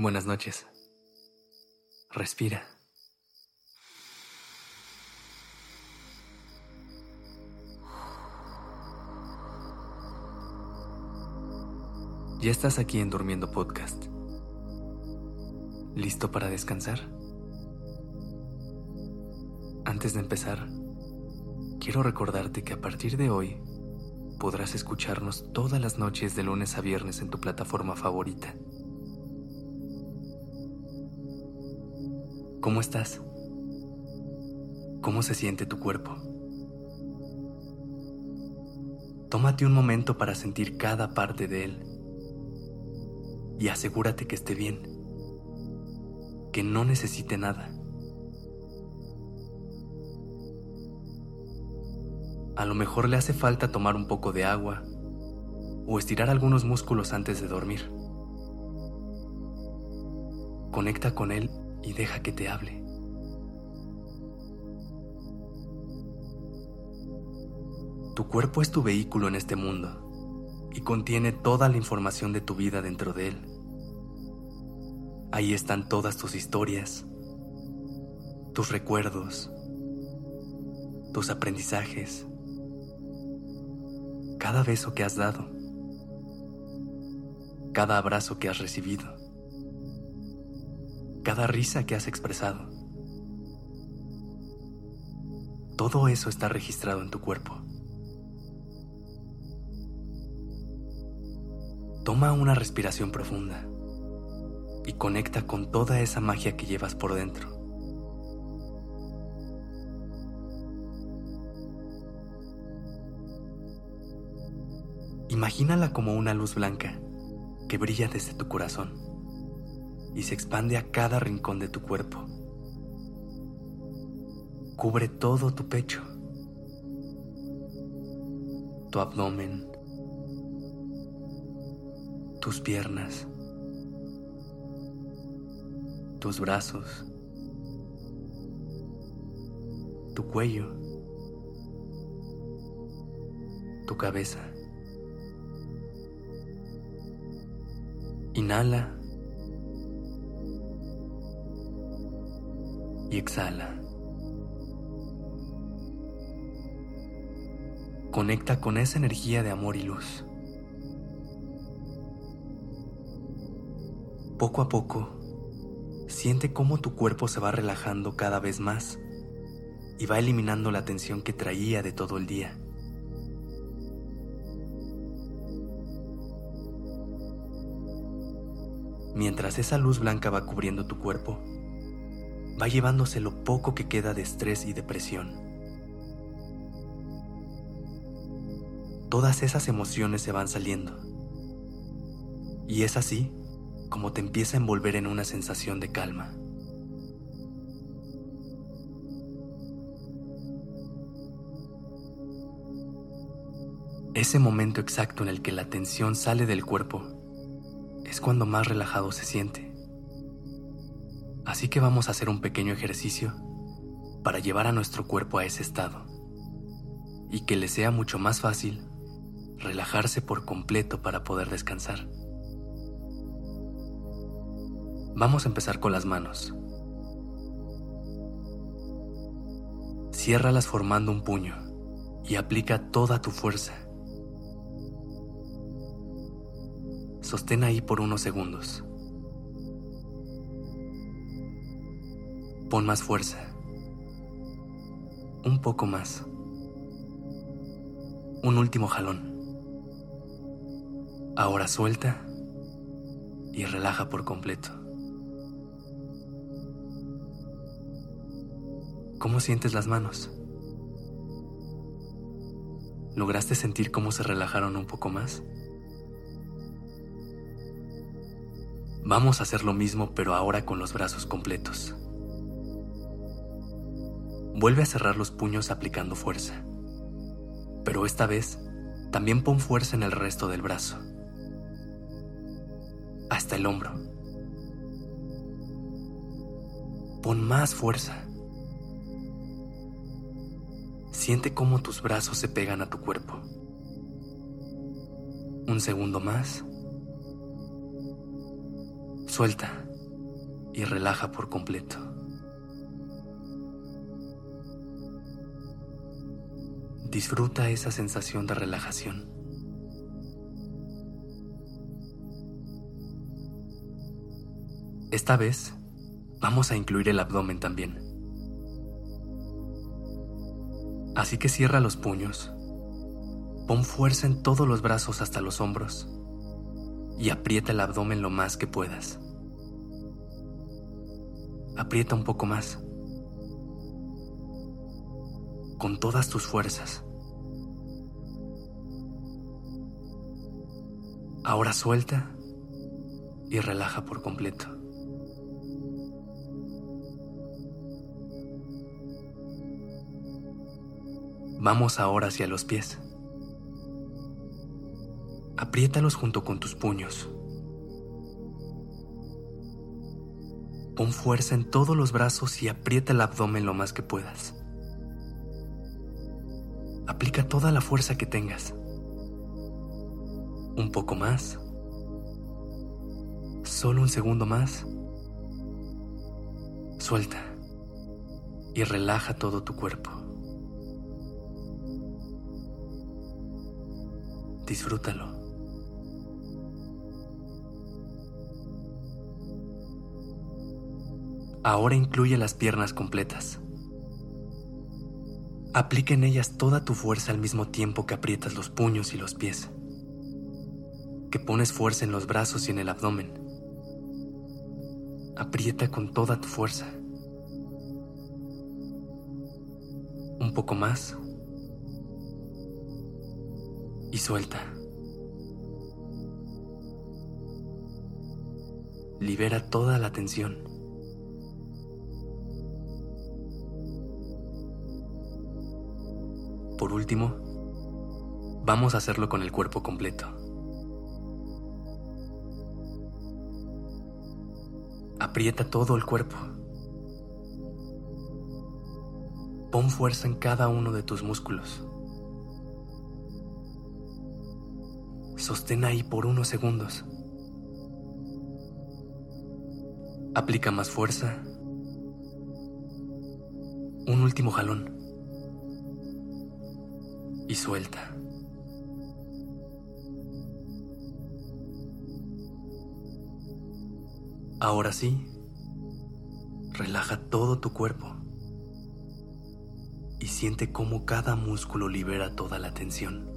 Buenas noches. Respira. Ya estás aquí en Durmiendo Podcast. ¿Listo para descansar? Antes de empezar, quiero recordarte que a partir de hoy podrás escucharnos todas las noches de lunes a viernes en tu plataforma favorita ¿Cómo estás? ¿Cómo se siente tu cuerpo? Tómate un momento para sentir cada parte de él y asegúrate que esté bien, que no necesite nada. A lo mejor le hace falta tomar un poco de agua o estirar algunos músculos antes de dormir. Conecta con él y deja que te hable. Tu cuerpo es tu vehículo en este mundo y contiene toda la información de tu vida dentro de él. Ahí están todas tus historias, tus recuerdos, tus aprendizajes, cada beso que has dado, cada abrazo que has recibido cada risa que has expresado. Todo eso está registrado en tu cuerpo. Toma una respiración profunda y conecta con toda esa magia que llevas por dentro. Imagínala como una luz blanca que brilla desde tu corazón y se expande a cada rincón de tu cuerpo. Cubre todo tu pecho, tu abdomen, tus piernas, tus brazos, tu cuello, tu cabeza. Inhala. Y exhala. Conecta con esa energía de amor y luz. Poco a poco, siente cómo tu cuerpo se va relajando cada vez más y va eliminando la tensión que traía de todo el día. Mientras esa luz blanca va cubriendo tu cuerpo, va llevándose lo poco que queda de estrés y depresión. Todas esas emociones se van saliendo. Y es así como te empieza a envolver en una sensación de calma. Ese momento exacto en el que la tensión sale del cuerpo es cuando más relajado se siente. Así que vamos a hacer un pequeño ejercicio para llevar a nuestro cuerpo a ese estado y que le sea mucho más fácil relajarse por completo para poder descansar. Vamos a empezar con las manos. Ciérralas formando un puño y aplica toda tu fuerza. Sostén ahí por unos segundos. Pon más fuerza. Un poco más. Un último jalón. Ahora suelta y relaja por completo. ¿Cómo sientes las manos? ¿Lograste sentir cómo se relajaron un poco más? Vamos a hacer lo mismo pero ahora con los brazos completos. Vuelve a cerrar los puños aplicando fuerza. Pero esta vez también pon fuerza en el resto del brazo. Hasta el hombro. Pon más fuerza. Siente cómo tus brazos se pegan a tu cuerpo. Un segundo más. Suelta y relaja por completo. Disfruta esa sensación de relajación. Esta vez vamos a incluir el abdomen también. Así que cierra los puños, pon fuerza en todos los brazos hasta los hombros y aprieta el abdomen lo más que puedas. Aprieta un poco más, con todas tus fuerzas. Ahora suelta y relaja por completo. Vamos ahora hacia los pies. Apriétalos junto con tus puños. Pon fuerza en todos los brazos y aprieta el abdomen lo más que puedas. Aplica toda la fuerza que tengas. Un poco más. Solo un segundo más. Suelta y relaja todo tu cuerpo. Disfrútalo. Ahora incluye las piernas completas. Aplica en ellas toda tu fuerza al mismo tiempo que aprietas los puños y los pies. Que pones fuerza en los brazos y en el abdomen. Aprieta con toda tu fuerza. Un poco más y suelta. Libera toda la tensión. Último, vamos a hacerlo con el cuerpo completo. Aprieta todo el cuerpo. Pon fuerza en cada uno de tus músculos. Sostén ahí por unos segundos. Aplica más fuerza. Un último jalón. Y suelta. Ahora sí, relaja todo tu cuerpo y siente cómo cada músculo libera toda la tensión.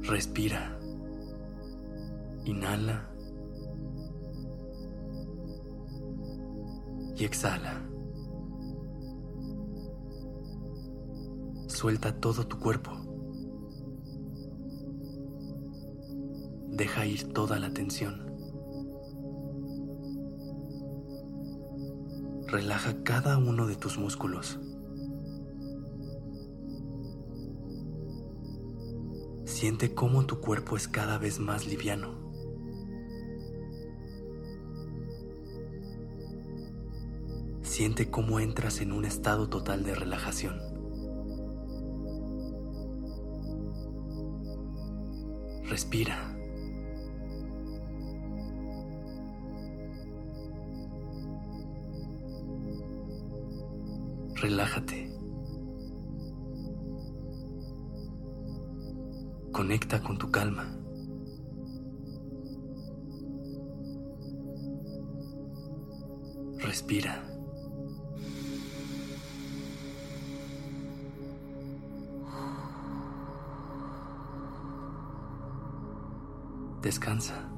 Respira. Inhala. Y exhala. Suelta todo tu cuerpo. Deja ir toda la tensión. Relaja cada uno de tus músculos. Siente cómo tu cuerpo es cada vez más liviano. Siente cómo entras en un estado total de relajación. Respira. Relájate. Conecta con tu calma. Respira. Descansa.